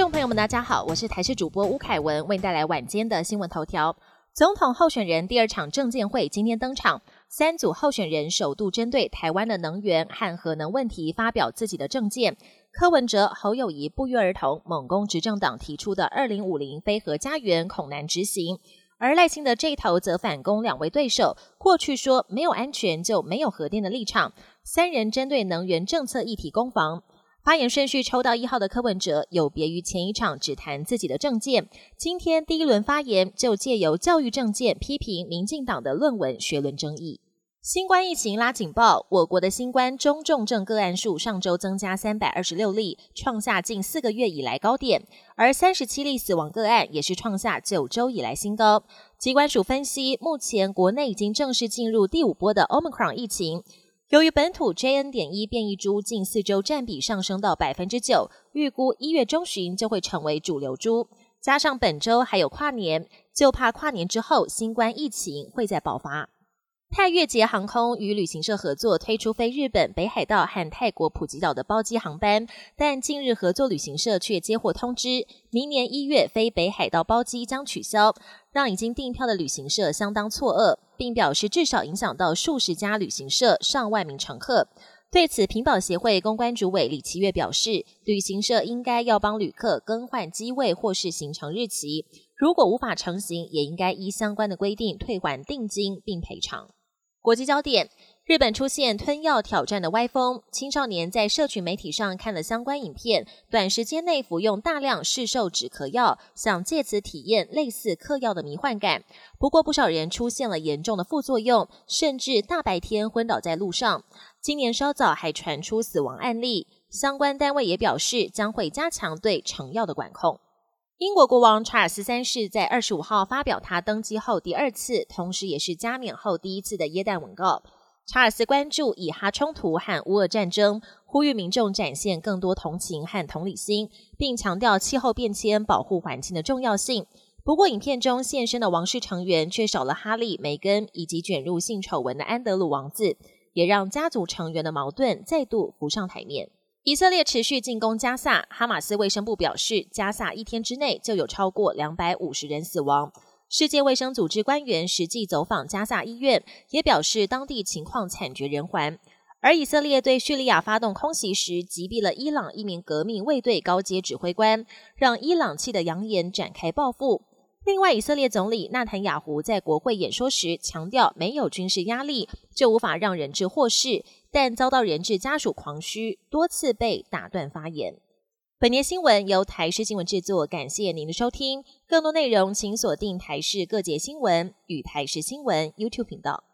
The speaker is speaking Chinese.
众朋友们大家好，我是台视主播吴凯文，为您带来晚间的新闻头条。总统候选人第二场政见会今天登场，三组候选人首度针对台湾的能源和核能问题发表自己的政见。柯文哲、侯友谊不约而同猛攻执政党提出的二零五零非核家园，恐难执行。而赖清德这一头则反攻两位对手，过去说没有安全就没有核电的立场，三人针对能源政策议题攻防。发言顺序抽到一号的柯文哲，有别于前一场只谈自己的政见，今天第一轮发言就借由教育政见批评民进党的论文学论争议。新冠疫情拉警报，我国的新冠中重症个案数上周增加三百二十六例，创下近四个月以来高点，而三十七例死亡个案也是创下九周以来新高。机关署分析，目前国内已经正式进入第五波的 Omicron 疫情。由于本土 JN. 点一变异株近四周占比上升到百分之九，预估一月中旬就会成为主流株。加上本周还有跨年，就怕跨年之后新冠疫情会再爆发。泰越捷航空与旅行社合作推出飞日本、北海道和泰国普吉岛的包机航班，但近日合作旅行社却接获通知，明年一月飞北海道包机将取消，让已经订票的旅行社相当错愕，并表示至少影响到数十家旅行社、上万名乘客。对此，屏保协会公关主委李奇月表示，旅行社应该要帮旅客更换机位或是行程日期，如果无法成行，也应该依相关的规定退还定金并赔偿。国际焦点：日本出现吞药挑战的歪风，青少年在社群媒体上看了相关影片，短时间内服用大量市售止咳药，想借此体验类似嗑药的迷幻感。不过，不少人出现了严重的副作用，甚至大白天昏倒在路上。今年稍早还传出死亡案例，相关单位也表示将会加强对成药的管控。英国国王查尔斯三世在二十五号发表他登基后第二次，同时也是加冕后第一次的耶诞文告。查尔斯关注以哈冲突和乌俄战争，呼吁民众展现更多同情和同理心，并强调气候变迁保护环境的重要性。不过，影片中现身的王室成员却少了哈利、梅根以及卷入性丑闻的安德鲁王子，也让家族成员的矛盾再度浮上台面。以色列持续进攻加萨，哈马斯卫生部表示，加萨一天之内就有超过两百五十人死亡。世界卫生组织官员实际走访加萨医院，也表示当地情况惨绝人寰。而以色列对叙利亚发动空袭时，击毙了伊朗一名革命卫队高阶指挥官，让伊朗气得扬言展开报复。另外，以色列总理纳坦雅胡在国会演说时强调，没有军事压力就无法让人质获释。但遭到人质家属狂嘘，多次被打断发言。本年新闻由台视新闻制作，感谢您的收听。更多内容请锁定台视各节新闻与台视新闻 YouTube 频道。